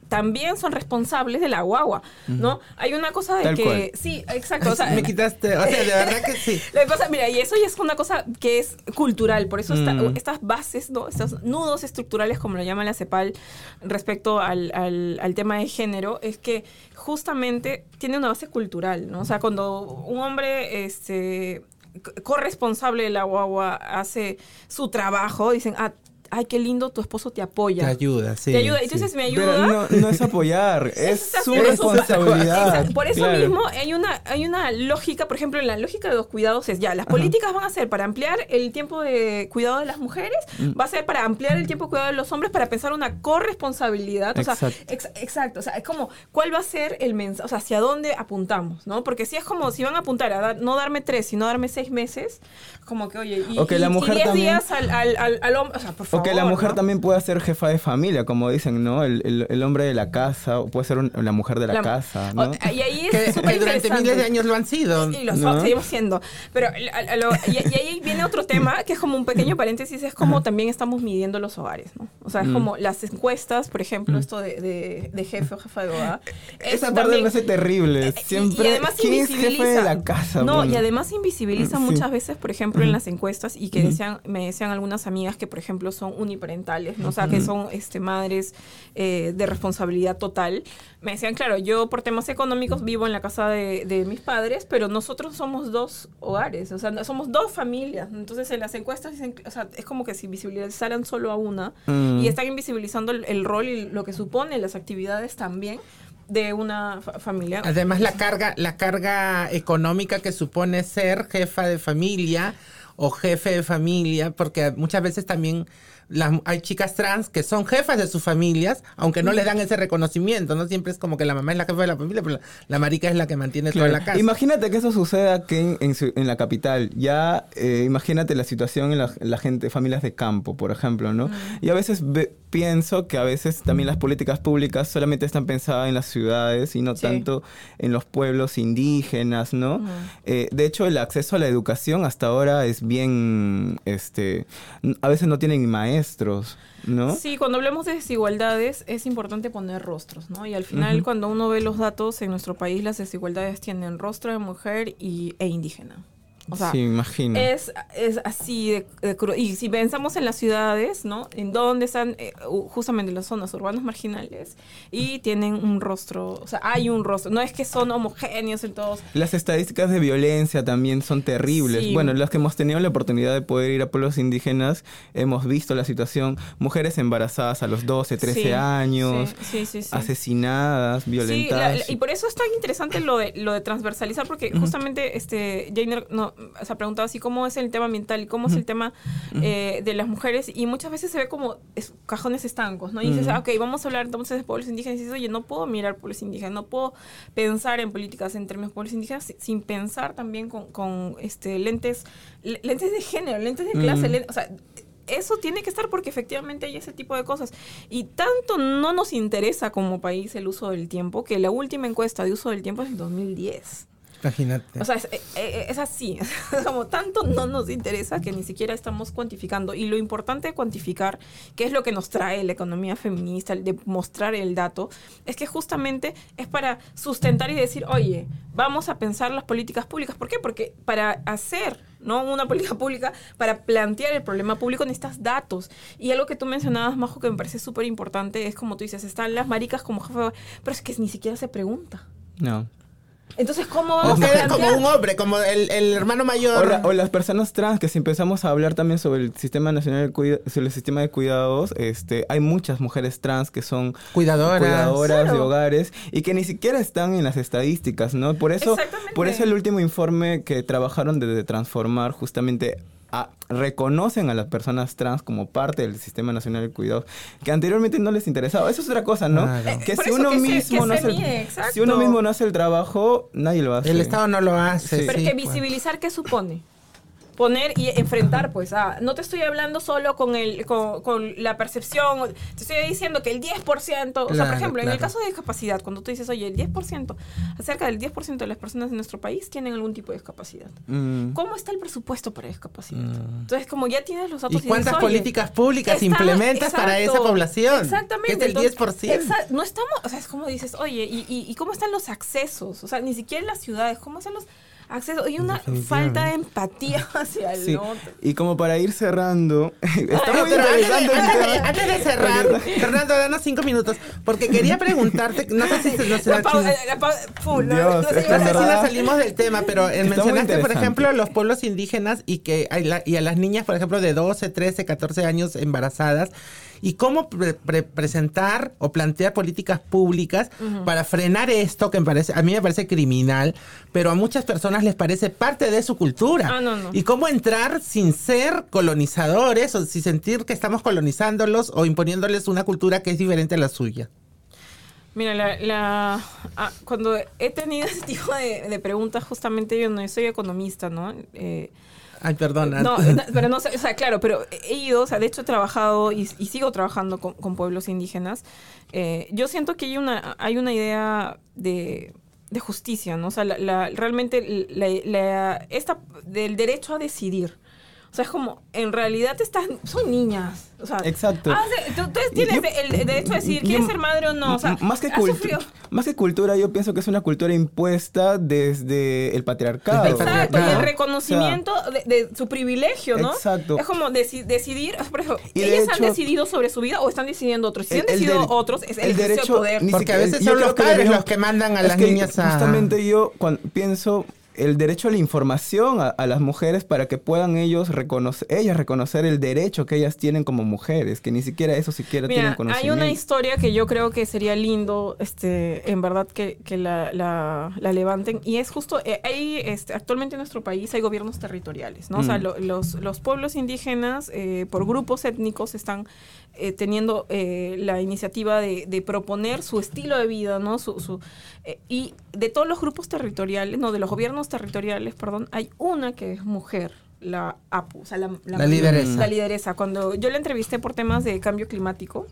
también son responsables de la guagua, ¿no? Hay una cosa de que... Sí, exacto. O sea, me quitaste, o sea, de verdad que sí. La cosa, mira, y eso ya es una cosa que es cultural, por eso mm. estas bases, ¿no? Estos nudos estructurales, como lo llama la CEPAL, respecto al, al, tema de género, es que justamente tiene una base cultural, ¿no? O sea, cuando un hombre este, corresponsable de la guagua hace su trabajo, dicen, ah, ay, qué lindo, tu esposo te apoya. Te ayuda, sí. Te ayuda. sí. Entonces me ayuda. Pero no, no es apoyar, es Está su responsabilidad. Por eso Claro. mismo hay una, hay una lógica, por ejemplo, en la lógica de los cuidados es ya, las políticas van a ser para ampliar el tiempo de cuidado de las mujeres, Mm. va a ser para ampliar el tiempo de cuidado de los hombres, para pensar una corresponsabilidad. O sea, Exacto. ex- exacto. O sea, es como, ¿cuál va a ser el mensaje? O sea, hacia dónde apuntamos, ¿no? Porque si es como, si van a apuntar a dar- no darme tres, sino darme seis meses, como que, oye, y, O que y- la y mujer diez también- días al, al, al, al hombre, o sea, por O favor. que la mujer ¿no? también pueda ser jefa de familia, como dicen, ¿no? El, el- el hombre de la casa, o puede ser un- la mujer de la, La- casa, o- ¿no? y ahí es Que, durante miles de años lo han sido. Y lo ¿No? seguimos siendo. Pero a- a lo- y, y ahí viene otro tema, que es como un pequeño paréntesis, es como también estamos midiendo los hogares, ¿no? O sea, es Mm. como las encuestas, por ejemplo, esto de, de- de jefe o jefa de hogar. es Esa parte también- me hace terrible. eh, y- Siempre, y, además ¿quién es jefe de invisibiliza. la casa? No, Bueno. y además invisibiliza Sí. muchas veces, por ejemplo, en las encuestas, y que decían, me decían algunas amigas que, por ejemplo, son uniparentales, ¿no? O sea, que son este, madres eh, de responsabilidad total. Me decían, claro, yo por temas económicos vivo en la casa de, de mis padres, pero nosotros somos dos hogares, o sea, somos dos familias. Entonces, en las encuestas, dicen, o sea, es como que si visibilizaran solo a una, Mm. y están invisibilizando el, el rol y lo que supone las actividades también de una fa- familia. Además la carga, la carga económica que supone ser jefa de familia o jefe de familia, porque muchas veces también hay chicas trans que son jefas de sus familias, aunque no les dan ese reconocimiento, ¿no? Siempre es como que la mamá es la jefa de la familia, pero la, la marica es la que mantiene Claro. toda la casa. Imagínate que eso suceda aquí en, en su- en la capital. Ya eh, imagínate la situación en la, en la gente, familias de campo, por ejemplo, ¿no? Y a veces ve- pienso que a veces también las políticas públicas solamente están pensadas en las ciudades y no Sí. tanto en los pueblos indígenas, ¿no? Eh, de hecho, el acceso a la educación hasta ahora es bien, este, a veces no tienen maestros, ¿no? Sí, cuando hablamos de desigualdades es importante poner rostros, ¿no? Y al final cuando uno ve los datos en nuestro país las desigualdades tienen rostro de mujer y, e indígena. O sea, sí, imagino. es, es así de, de cru- Y si pensamos en las ciudades, ¿no? En donde están eh, justamente las zonas urbanas marginales y tienen un rostro, o sea, hay un rostro. No es que son homogéneos en todos. Las estadísticas de violencia también son terribles. Sí. Bueno, las que hemos tenido la oportunidad de poder ir a pueblos indígenas, hemos visto la situación. Mujeres embarazadas a los 12, 13 Sí, años, sí, sí, sí, sí. asesinadas, violentadas. la- la- y por eso es tan interesante lo de, lo de transversalizar, porque justamente este Jainer no, se ha preguntado así cómo es el tema ambiental y cómo es el tema eh, de las mujeres, y muchas veces se ve como es- cajones estancos, ¿no? Y dices, ah, ok, vamos a hablar entonces de pueblos indígenas, y dices, oye, no puedo mirar pueblos indígenas, no puedo pensar en políticas en términos de pueblos indígenas si- sin pensar también con, con, este lentes, le- lentes de género, lentes de clase, Mm. o sea, eso tiene que estar porque efectivamente hay ese tipo de cosas. Y tanto no nos interesa como país el uso del tiempo que la última encuesta de uso del tiempo es el 2010. Imagínate. O sea, es, eh, eh, es así. como tanto no nos interesa que ni siquiera estamos cuantificando. Y lo importante de cuantificar, que es lo que nos trae la economía feminista, de mostrar el dato, es que justamente es para sustentar y decir, oye, vamos a pensar las políticas públicas. ¿Por qué? Porque para hacer ¿no? una política pública, para plantear el problema público necesitas datos. Y algo que tú mencionabas, Majo, que me parece súper importante, es como tú dices, están las maricas como jefe, de- pero es que ni siquiera se pregunta. No. Entonces, ¿cómo o vamos a queda plantear? como un hombre, como el, el hermano mayor. O, la- o las personas trans, que si empezamos a hablar también sobre el sistema nacional de cuida- sobre el sistema de cuidados, este, hay muchas mujeres trans que son Cuidadoras. cuidadoras de hogares y que ni siquiera están en las estadísticas, ¿no? Por eso, Exactamente. por eso el último informe que trabajaron de, de transformar justamente a- reconocen a las personas trans como parte del sistema nacional de cuidados que anteriormente no les interesaba. Eso es otra cosa, ¿no? Claro. Eh, Que por si uno que se- mismo que no hace mide, si uno mismo no hace el trabajo, nadie lo hace. El Estado no lo hace. Sí. Pero sí, es que pues. visibilizar, ¿qué supone? Poner y enfrentar, pues, ah, no te estoy hablando solo con, el, con, con la percepción, te estoy diciendo que el 10%, o sea, por Claro, ejemplo, en el claro. caso de discapacidad, cuando tú dices, oye, el 10%, acerca del 10% de las personas de nuestro país tienen algún tipo de discapacidad. Mm. ¿Cómo está el presupuesto para discapacidad? Mm. Entonces, como ya tienes los datos ¿Y cuántas políticas públicas está- implementas para esa población? Exactamente. Que es el entonces, 10%. exa- no estamos, o sea, es como dices, oye, ¿y, y, y cómo están los accesos? O sea, ni siquiera en las ciudades, ¿cómo están los acceso y una falta de empatía hacia el Sí. otro. Y como para ir cerrando, está muy interesante antes de- tema. antes de cerrar, Fernando, danos cinco minutos, porque quería preguntarte, no sé si, nos salimos del tema, pero eh, mencionaste, por ejemplo, los pueblos indígenas y que hay la- y a las niñas, por ejemplo, de 12, 13, 14 años embarazadas, y cómo pre- pre- presentar o plantear políticas públicas para frenar esto que me parece, a mí me parece criminal, pero a muchas personas les parece parte de su cultura. Ah, no, no. Y cómo entrar sin ser colonizadores o sin sentir que estamos colonizándolos o imponiéndoles una cultura que es diferente a la suya. Mira, la, la- ah, cuando he tenido ese tipo de, de preguntas, justamente yo no soy economista, ¿no? Eh, Ay, perdona. no, pero no sé, o sea, claro, pero he ido, o sea, de hecho he trabajado y, y sigo trabajando con, con pueblos indígenas. Eh, yo siento que hay una, hay una idea de, de justicia, ¿no? O sea, la, la- realmente la- esta, del derecho a decidir. O sea, es como, en realidad están, son niñas. O sea, Exacto. tú, tú tienes Yo- el, derecho a decidir quién yo- es ser madre o no. O sea, más, que más que cultura, yo pienso que es una cultura impuesta desde el patriarcado. Desde el Exacto, y el reconocimiento de, de su privilegio, ¿no? Exacto. Es como deci- decidir, por ejemplo, Y de ellas han decidido sobre su vida o están decidiendo otros. Si El- han decidido otros, es el, el ejercicio de derecho poder. ni Porque siquiera- a veces son los padres los que mandan a Es las que niñas a... Justamente yo cuando pienso el derecho a la información a, a las mujeres para que puedan ellos reconocer, ellas reconocer el derecho que ellas tienen como mujeres, que ni siquiera eso siquiera tienen Mira, hay conocimiento. una historia que yo creo que sería lindo, este, en verdad, que, que la, la- la levanten. Y es justo, eh, hay, este, actualmente en nuestro país hay gobiernos territoriales, ¿no? O sea, Mm. lo- los, los pueblos indígenas, eh, por grupos étnicos, están eh, teniendo eh, la iniciativa de, de proponer su estilo de vida, ¿no? Su, su- eh, y de todos los grupos territoriales, no, de los gobiernos territoriales, perdón, hay una que es mujer. La APU, o sea, la, La lideresa. La lideresa. Cuando yo la entrevisté por temas de cambio climático,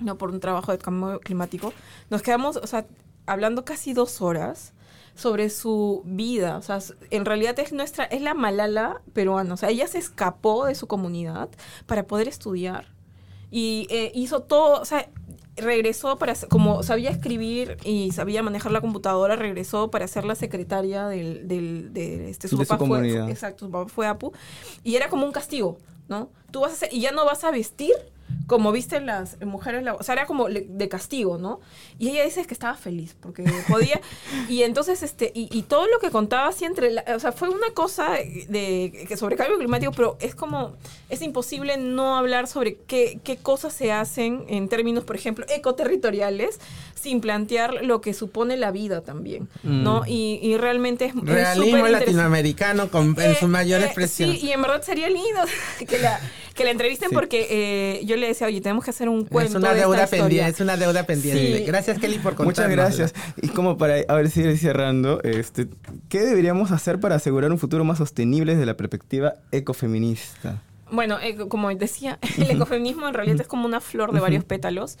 no por un trabajo de cambio climático, nos quedamos, o sea, hablando casi dos horas sobre su vida. O sea, en realidad es nuestra, es la Malala peruana. O sea, ella se escapó de su comunidad para poder estudiar. Y eh, hizo todo, o sea, regresó para, ser- como sabía escribir y sabía manejar la computadora, regresó para ser la secretaria del, del de este, su De papá fue- exacto, su papá fue APU. Y era como un castigo, ¿no? Tú vas a hacer, y ya no vas a vestir como visten las mujeres, la- o sea, era como le- de castigo, ¿no? Y ella dice que estaba feliz porque podía, y entonces, este, y, y todo lo que contaba así entre, la- o sea, fue una cosa de, que sobre cambio climático, pero es como, es imposible no hablar sobre qué, qué cosas se hacen en términos, por ejemplo, ecoterritoriales, sin plantear lo que supone la vida también, ¿no? Y, y realmente es, Realismo latinoamericano con, en Eh, su mayor eh, expresión. Sí, y en verdad sería lindo que la, que la entrevisten Sí. porque eh, yo le decía, oye, tenemos que hacer un cuento es una de deuda pendiente, es una deuda pendiente. Sí. Gracias Kelly por Muchas contarnos. gracias. Y como para, a ver si ir cerrando, este, ¿qué deberíamos hacer para asegurar un futuro más sostenible desde la perspectiva ecofeminista? Bueno, eh, como decía, el ecofeminismo en realidad es como una flor de varios pétalos,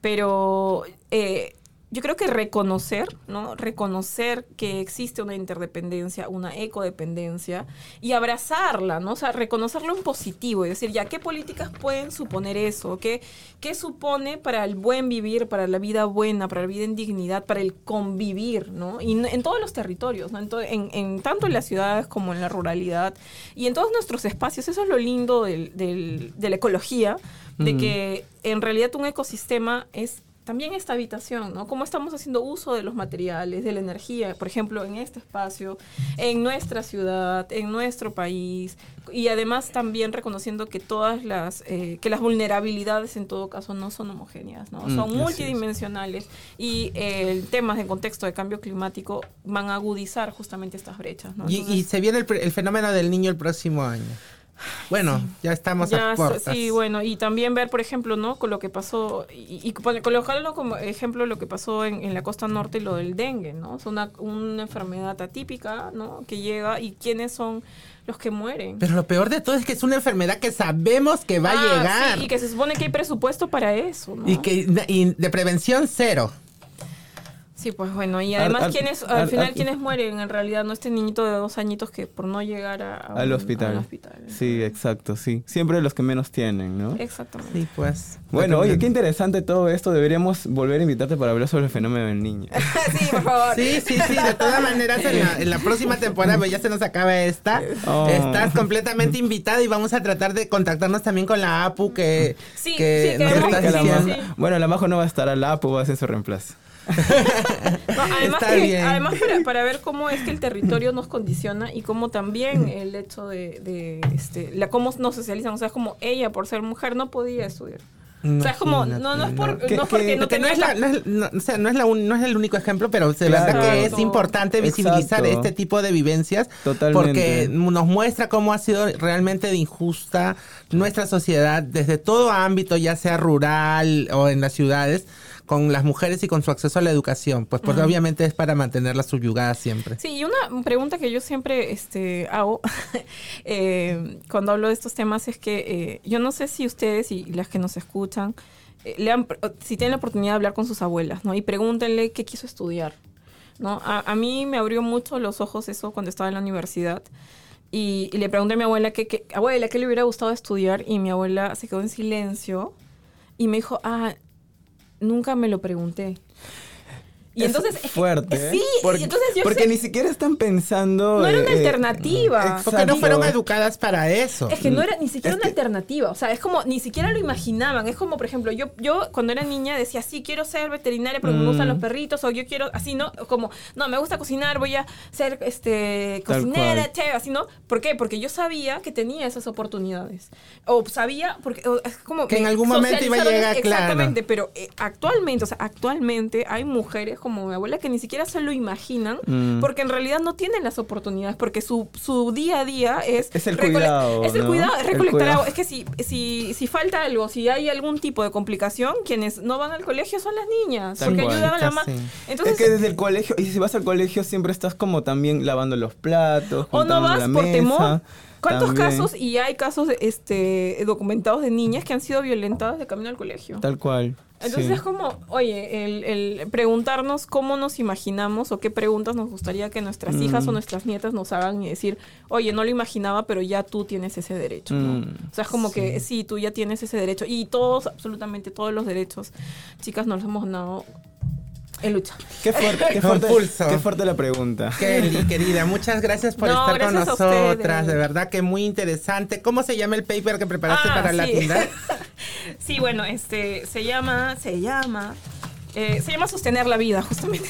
pero eh, yo creo que reconocer, ¿no? Reconocer que existe una interdependencia, una ecodependencia y abrazarla, ¿no? O sea, reconocerlo en positivo y decir, ya, ¿qué políticas pueden suponer eso? ¿Qué, qué supone para el buen vivir, para la vida buena, para la vida en dignidad, para el convivir, ¿no? Y en todos los territorios, ¿no? En, en- en- tanto en las ciudades como en la ruralidad y en todos nuestros espacios. Eso es lo lindo del- del- de la ecología, de Mm. que en realidad un ecosistema es también esta habitación, ¿no? Cómo estamos haciendo uso de los materiales, de la energía, por ejemplo, en este espacio, en nuestra ciudad, en nuestro país, y además también reconociendo que todas las, eh, que las vulnerabilidades en todo caso no son homogéneas, ¿no? Mm, Son multidimensionales y eh, temas en contexto de cambio climático van a agudizar justamente estas brechas, ¿no? Y, se viene el, el fenómeno del niño el próximo año. Bueno, ya estamos Ya, a puertas. sí, bueno, y también ver, por ejemplo, ¿no? Con lo que pasó, y, y colocarlo como ejemplo lo que pasó en, en la costa norte, lo del dengue, ¿no? Es una, una enfermedad atípica, ¿no? Que llega y quiénes son los que mueren. Pero lo peor de todo es que es una enfermedad que sabemos que va Ah, a llegar. sí, y que se supone que hay presupuesto para eso, ¿no? y que y de prevención cero. Sí, pues bueno, y además, ar- ¿quiénes, ar- al final, ar- ¿quiénes mueren en realidad? No este niñito de dos añitos que por no llegar a, a Al un- hospital. al hospital. Sí, exacto, sí. Siempre los que menos tienen, ¿no? Exactamente. Sí, pues. Bueno, oye, qué interesante todo esto. Deberíamos volver a invitarte para hablar sobre el fenómeno del niño. sí, por favor. Sí, sí, sí, de todas maneras en la, en la próxima temporada, pues ya se nos acaba esta, Oh. estás completamente invitada y vamos a tratar de contactarnos también con la APU que, Sí, que sí, nos está que Que la. Bueno, la Majo no va a estar al Lapo, va a hacer su reemplazo. No, además, Está que- bien. además para, para ver cómo es que el territorio nos condiciona y cómo también el hecho de, de, este, la cómo nos socializan, o sea, es como ella por ser mujer no podía estudiar. O sea, es como, no, no es, por, ¿Qué- no es porque no es, la, no, es, no- o sea, no es la un- no es el único ejemplo, pero de Claro. verdad que es importante visibilizar Exacto. este tipo de vivencias Totalmente. porque nos muestra cómo ha sido realmente de injusta nuestra sociedad desde todo ámbito, ya sea rural o en las ciudades, con las mujeres y con su acceso a la educación, pues porque obviamente es para mantenerlas subyugadas siempre. Sí, y una pregunta que yo siempre este, hago eh, cuando hablo de estos temas es que eh, yo no sé si ustedes y las que nos escuchan, eh, le han- si tienen la oportunidad de hablar con sus abuelas, ¿no? Y pregúntenle qué quiso estudiar, ¿no? A, a mí me abrió mucho los ojos eso cuando estaba en la universidad. Y, y le pregunté a mi abuela, ¿qué, qué, abuela, ¿qué le hubiera gustado estudiar? Y mi abuela se quedó en silencio y me dijo, ah, nunca me lo pregunté. Y Es entonces... es que- fuerte. ¿eh? Sí, porque, y entonces yo porque sé- ni siquiera están pensando. No era una eh, alternativa. Porque no exacto. fueron educadas para eso. Es que no era ni siquiera Es una que- alternativa. O sea, es como, ni siquiera lo imaginaban. Es como, por ejemplo, yo, yo cuando era niña decía, sí, quiero ser veterinaria porque me gustan Mm. los perritos, o yo quiero, así, ¿no? Como, no, me gusta cocinar, voy a ser este cocinera, chef, así, ¿no? ¿Por qué? Porque yo sabía que tenía esas oportunidades. O sabía, porque o, es como. Que en algún momento iba a llegar, claro. Exactamente, pero eh, actualmente, o sea, actualmente hay mujeres como mi abuela que ni siquiera se lo imaginan Mm. porque en realidad no tienen las oportunidades, porque su, su día a día es... Es el cuidado, Es el ¿no? cuidado, es recolectar cuidado. agua. Es que si, si, si falta algo, si hay algún tipo de complicación, quienes no van al colegio son las niñas, porque ayudan a la mamá. Entonces, es que desde el colegio, y si vas al colegio siempre estás como también lavando los platos, o no vas la por mesa, temor. ¿Cuántos también. casos, y hay casos este, documentados de niñas que han sido violentadas de camino al colegio? Tal cual. Entonces sí. es como, oye, el, el preguntarnos cómo nos imaginamos o qué preguntas nos gustaría que nuestras hijas Mm. o nuestras nietas nos hagan y decir, oye, no lo imaginaba, pero ya tú tienes ese derecho. ¿no? Mm, O sea, es como que sí, tú ya tienes ese derecho. Y todos, absolutamente todos los derechos, chicas, nos los hemos ganado en lucha. Qué fuerte, qué fuerte, pulso. qué fuerte la pregunta. Kelly, querida, muchas gracias por No, estar con gracias nosotras. De verdad que muy interesante. ¿Cómo se llama el paper que preparaste Ah, para la tienda? sí, bueno, este, se llama, se llama, eh, se llama Sostener la Vida, justamente.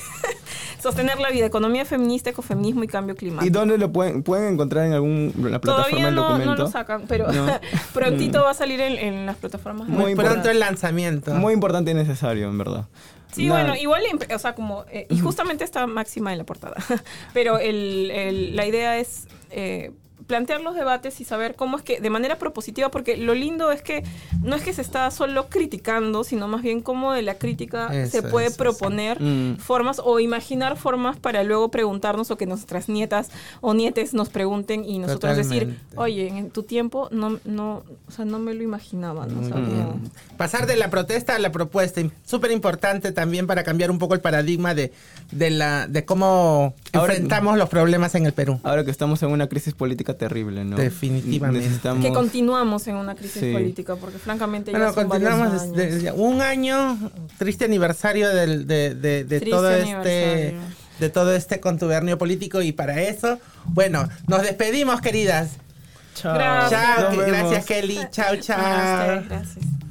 Sostener la Vida, Economía Feminista, Ecofeminismo y Cambio Climático. ¿Y dónde lo pueden, pueden encontrar en alguna plataforma Todavía el no, documento? no lo sacan, pero No. prontito va a salir en, en las plataformas. Muy Muy importante. pronto el lanzamiento. Muy importante y necesario, en verdad. Sí, Nada. bueno, igual, o sea, como, eh, y justamente está máxima en la portada, pero el, el- la idea es eh, plantear los debates y saber cómo es que, de manera propositiva, porque lo lindo es que no es que se está solo criticando, sino más bien cómo de la crítica Eso, se puede eso, sí. proponer Mm. formas o imaginar formas para luego preguntarnos o que nuestras nietas o nietes nos pregunten y nosotros decir, oye, en tu tiempo no, no, o sea, no me lo imaginaba, ¿no? O sea, Muy bien. como- Pasar de la protesta a la propuesta, súper importante también para cambiar un poco el paradigma de, de, la, de cómo Ahora- enfrentamos los problemas en el Perú. Ahora que estamos en una crisis política terrible, ¿no? Definitivamente. Necesitamos... que continuamos en una crisis Sí. política, porque francamente ya Bueno, son varios continuamos años. un año, triste aniversario del- de, de- de Triste todo este aniversario. de todo este contubernio político y para eso, bueno, nos despedimos, queridas. Chao. Gracias. Chao, gracias Kelly, chao, chao. Gracias.